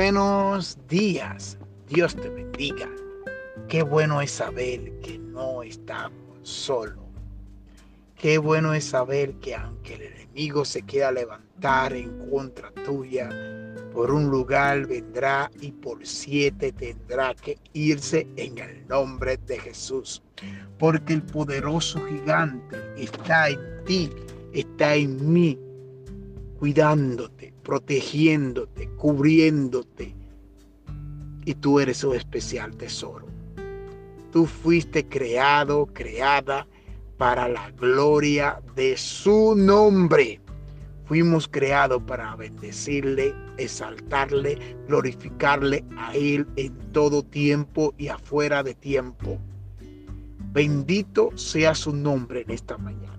Buenos días. Dios te bendiga. Qué bueno es saber que no estamos solos. Qué bueno es saber que aunque el enemigo se quiera levantar en contra tuya, por un lugar vendrá y por siete tendrá que irse en el nombre de Jesús. Porque el poderoso gigante está en ti, está en mí, cuidándote, protegiéndote, cubriéndote. Y tú eres un especial tesoro. Tú fuiste creado, creada para la gloria de su nombre. Fuimos creados para bendecirle, exaltarle, glorificarle a Él en todo tiempo y afuera de tiempo. Bendito sea su nombre en esta mañana.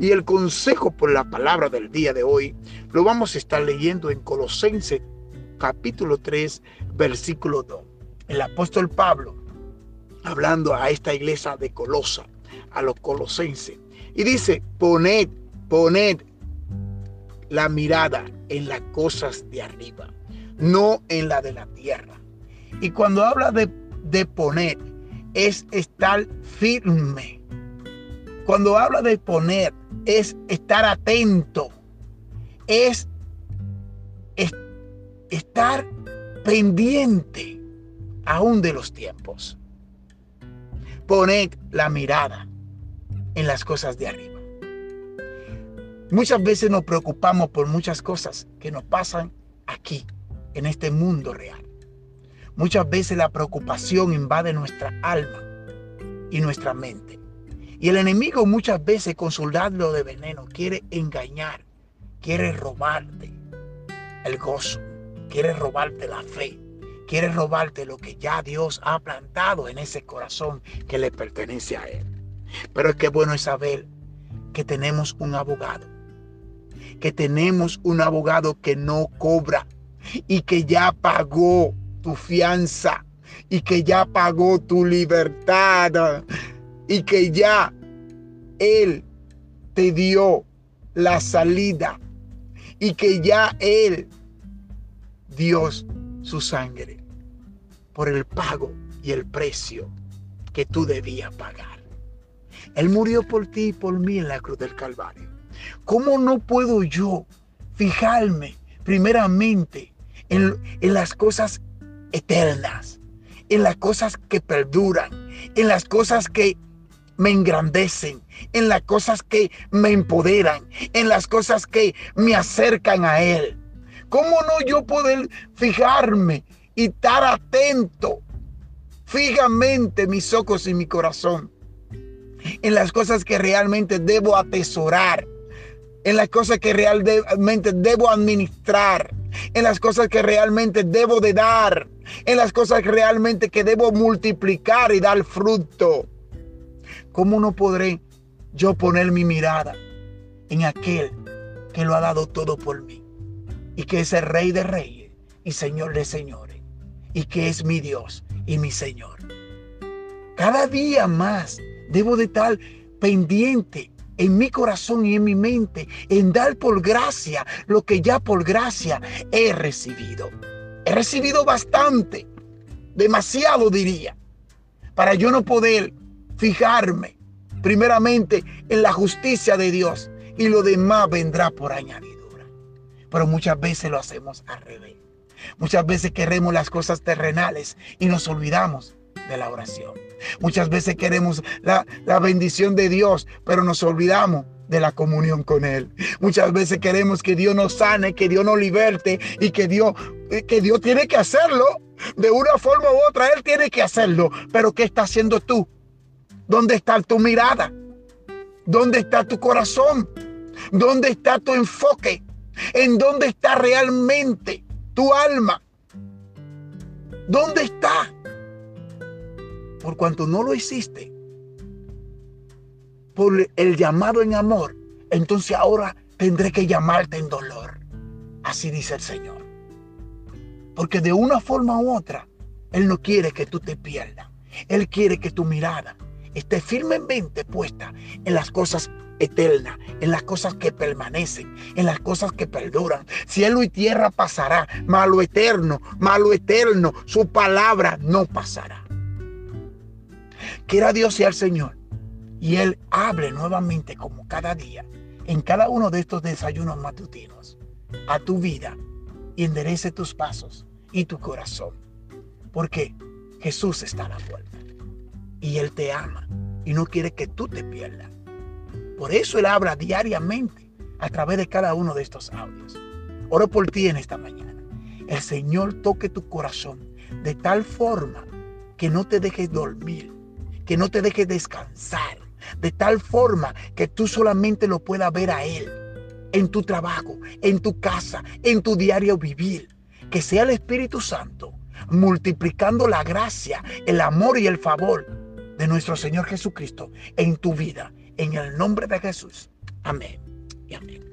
Y el consejo por la palabra del día de hoy lo vamos a estar leyendo en Colosenses capítulo 3, versículo 2. El apóstol Pablo, hablando a esta iglesia de Colosa, a los colosenses, y dice, poned, poned la mirada en las cosas de arriba, no en la de la tierra. Y cuando habla de, de poner, es estar firme. Cuando habla de poner, es estar atento, es, estar pendiente aún de los tiempos. Poned la mirada en las cosas de arriba. Muchas veces nos preocupamos por muchas cosas que nos pasan aquí, en este mundo real. Muchas veces la preocupación invade nuestra alma y nuestra mente. Y el enemigo muchas veces con su dardo de veneno quiere engañar, quiere robarte el gozo, quiere robarte la fe, quiere robarte lo que ya Dios ha plantado en ese corazón que le pertenece a Él. Pero es que bueno es saber que tenemos un abogado, que tenemos un abogado que no cobra y que ya pagó tu fianza y que ya pagó tu libertad y que ya Él te dio la salida y que ya Él dio su sangre por el pago y el precio que tú debías pagar. Él murió por ti y por mí en la cruz del Calvario. ¿Cómo no puedo yo fijarme primeramente en, en las cosas eternas, en las cosas que perduran, en las cosas que me engrandecen, en las cosas que me empoderan, en las cosas que me acercan a Él. ¿Cómo no yo poder fijarme y estar atento fijamente mis ojos y mi corazón en las cosas que realmente debo atesorar, en las cosas que realmente debo administrar, en las cosas que realmente debo de dar, en las cosas realmente que debo multiplicar y dar fruto? ¿Cómo no podré yo poner mi mirada en aquel que lo ha dado todo por mí? Y que es el Rey de Reyes y Señor de Señores. Y que es mi Dios y mi Señor. Cada día más debo de estar pendiente en mi corazón y en mi mente en dar por gracia lo que ya por gracia he recibido. He recibido bastante, demasiado diría, para yo no poder fijarme primeramente en la justicia de Dios y lo demás vendrá por añadidura. Pero muchas veces lo hacemos al revés. Muchas veces queremos las cosas terrenales y nos olvidamos de la oración. Muchas veces queremos la, la bendición de Dios, pero nos olvidamos de la comunión con Él. Muchas veces queremos que Dios nos sane, que Dios nos liberte y que Dios, que Dios tiene que hacerlo. De una forma u otra, Él tiene que hacerlo. Pero ¿qué está haciendo tú? ¿Dónde está tu mirada? ¿Dónde está tu corazón? ¿Dónde está tu enfoque? ¿En dónde está realmente tu alma? ¿Dónde está? Por cuanto no lo hiciste, por el llamado en amor, entonces ahora tendré que llamarte en dolor. Así dice el Señor. Porque de una forma u otra, Él no quiere que tú te pierdas. Él quiere que tu mirada esté firmemente puesta en las cosas eternas, en las cosas que permanecen, en las cosas que perduran. Cielo y tierra pasará, malo eterno, malo eterno, su palabra no pasará. Quiera Dios sea el Señor y Él hable nuevamente como cada día, en cada uno de estos desayunos matutinos, a tu vida y enderece tus pasos y tu corazón. Porque Jesús está a la y Él te ama y no quiere que tú te pierdas. Por eso Él habla diariamente a través de cada uno de estos audios. Oro por ti en esta mañana. El Señor toque tu corazón de tal forma que no te dejes dormir, que no te dejes descansar, de tal forma que tú solamente lo puedas ver a Él en tu trabajo, en tu casa, en tu diario vivir. Que sea el Espíritu Santo multiplicando la gracia, el amor y el favor de nuestro Señor Jesucristo en tu vida. En el nombre de Jesús. Amén amén.